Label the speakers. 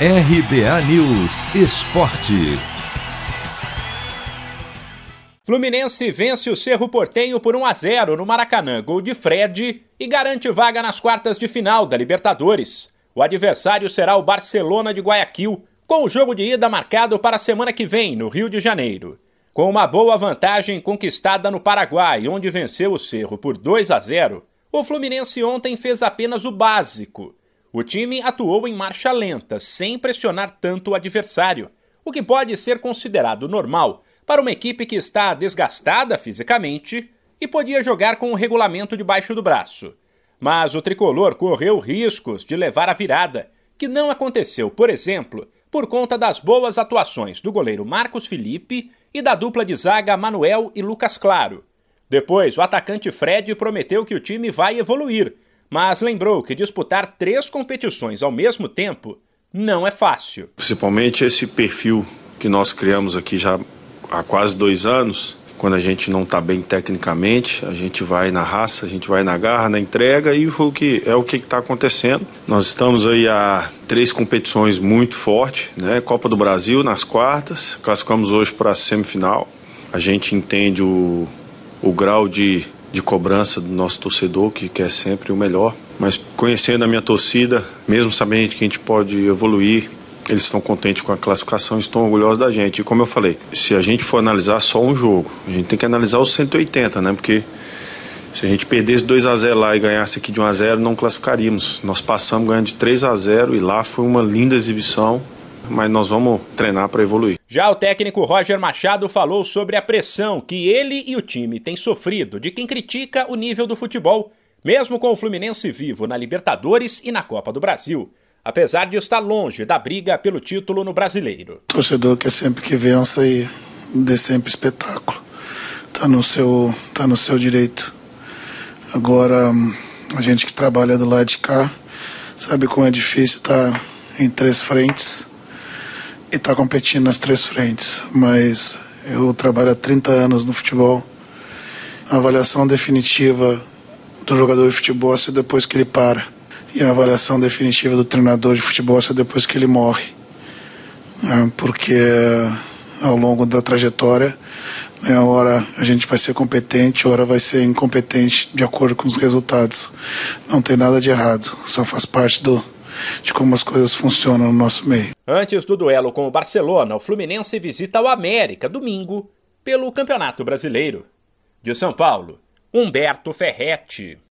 Speaker 1: RBA News Esporte.
Speaker 2: Fluminense vence o Cerro Portenho por 1 a 0 no Maracanã, gol de Fred, e garante vaga nas quartas de final da Libertadores. O adversário será o Barcelona de Guayaquil, com o jogo de ida marcado para a semana que vem, no Rio de Janeiro. Com uma boa vantagem conquistada no Paraguai, onde venceu o Cerro por 2 a 0, o Fluminense ontem fez apenas o básico o time atuou em marcha lenta, sem pressionar tanto o adversário, o que pode ser considerado normal para uma equipe que está desgastada fisicamente e podia jogar com o regulamento debaixo do braço. Mas o tricolor correu riscos de levar a virada, que não aconteceu, por exemplo, por conta das boas atuações do goleiro Marcos Felipe e da dupla de zaga Manuel e Lucas Claro. Depois, o atacante Fred prometeu que o time vai evoluir mas lembrou que disputar três competições ao mesmo tempo não é fácil.
Speaker 3: Principalmente esse perfil que nós criamos aqui já há quase dois anos. Quando a gente não está bem tecnicamente, a gente vai na raça, a gente vai na garra, na entrega e o que é o que está acontecendo. Nós estamos aí a três competições muito fortes, né? Copa do Brasil nas quartas, classificamos hoje para a semifinal. A gente entende o, o grau de de cobrança do nosso torcedor, que quer sempre o melhor. Mas conhecendo a minha torcida, mesmo sabendo que a gente pode evoluir, eles estão contentes com a classificação, estão orgulhosos da gente. E como eu falei, se a gente for analisar só um jogo, a gente tem que analisar os 180, né? Porque se a gente perdesse 2 a 0 lá e ganhasse aqui de 1 a 0, não classificaríamos. Nós passamos ganhando de 3 a 0 e lá foi uma linda exibição mas nós vamos treinar para evoluir.
Speaker 2: Já o técnico Roger Machado falou sobre a pressão que ele e o time têm sofrido de quem critica o nível do futebol, mesmo com o Fluminense vivo na Libertadores e na Copa do Brasil, apesar de estar longe da briga pelo título no Brasileiro.
Speaker 4: O torcedor quer sempre que vença e dê sempre espetáculo. Tá no seu, tá no seu direito. Agora, a gente que trabalha do lado de cá sabe como é difícil estar tá em três frentes está competindo nas três frentes. Mas eu trabalho há 30 anos no futebol. A avaliação definitiva do jogador de futebol é depois que ele para. E a avaliação definitiva do treinador de futebol é depois que ele morre. É, porque ao longo da trajetória, né, hora a gente vai ser competente, hora vai ser incompetente de acordo com os resultados. Não tem nada de errado, só faz parte do, de como as coisas funcionam no nosso meio.
Speaker 2: Antes do duelo com o Barcelona, o Fluminense visita o América domingo pelo Campeonato Brasileiro. De São Paulo, Humberto Ferretti.